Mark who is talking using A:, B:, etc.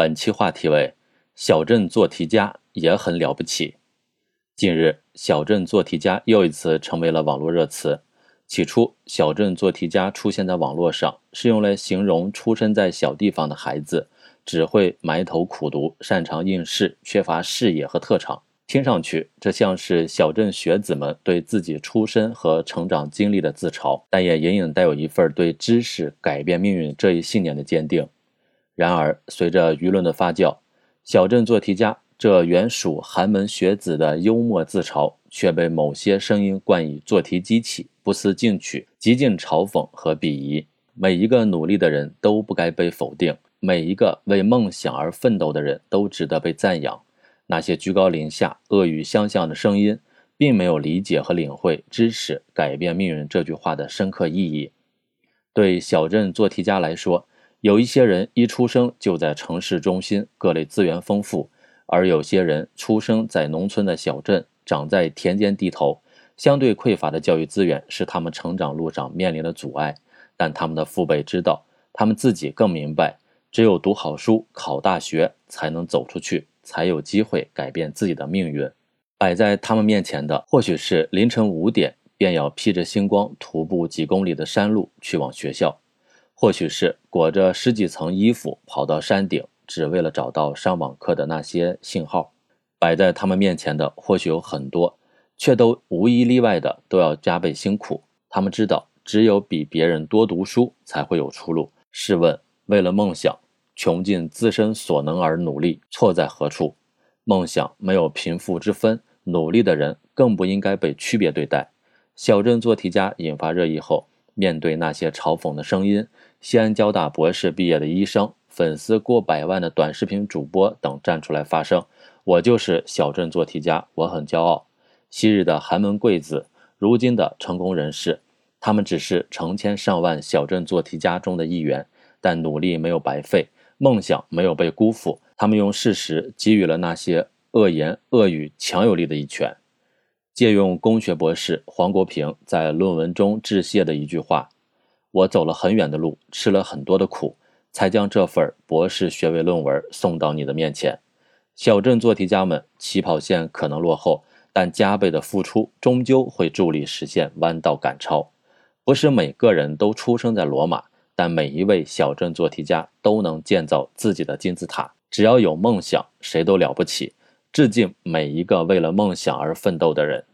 A: 本期话题为“小镇做题家也很了不起”。近日，“小镇做题家”又一次成为了网络热词。起初，“小镇做题家”出现在网络上，是用来形容出身在小地方的孩子，只会埋头苦读，擅长应试，缺乏视野和特长。听上去，这像是小镇学子们对自己出身和成长经历的自嘲，但也隐隐带有一份对知识改变命运这一信念的坚定。然而，随着舆论的发酵，小镇做题家这原属寒门学子的幽默自嘲，却被某些声音冠以做题机器、不思进取、极尽嘲讽和鄙夷。每一个努力的人都不该被否定，每一个为梦想而奋斗的人都值得被赞扬。那些居高临下、恶语相向的声音，并没有理解和领会“知识改变命运”这句话的深刻意义。对小镇做题家来说，有一些人一出生就在城市中心，各类资源丰富；而有些人出生在农村的小镇，长在田间地头，相对匮乏的教育资源是他们成长路上面临的阻碍。但他们的父辈知道，他们自己更明白，只有读好书、考大学，才能走出去。才有机会改变自己的命运。摆在他们面前的，或许是凌晨五点便要披着星光徒步几公里的山路去往学校；或许是裹着十几层衣服跑到山顶，只为了找到上网课的那些信号。摆在他们面前的，或许有很多，却都无一例外的都要加倍辛苦。他们知道，只有比别人多读书，才会有出路。试问，为了梦想？穷尽自身所能而努力，错在何处？梦想没有贫富之分，努力的人更不应该被区别对待。小镇做题家引发热议后，面对那些嘲讽的声音，西安交大博士毕业的医生、粉丝过百万的短视频主播等站出来发声：“我就是小镇做题家，我很骄傲。”昔日的寒门贵子，如今的成功人士，他们只是成千上万小镇做题家中的一员，但努力没有白费。梦想没有被辜负，他们用事实给予了那些恶言恶语强有力的一拳。借用工学博士黄国平在论文中致谢的一句话：“我走了很远的路，吃了很多的苦，才将这份博士学位论文送到你的面前。”小镇做题家们起跑线可能落后，但加倍的付出终究会助力实现弯道赶超。不是每个人都出生在罗马。但每一位小镇做题家都能建造自己的金字塔。只要有梦想，谁都了不起。致敬每一个为了梦想而奋斗的人。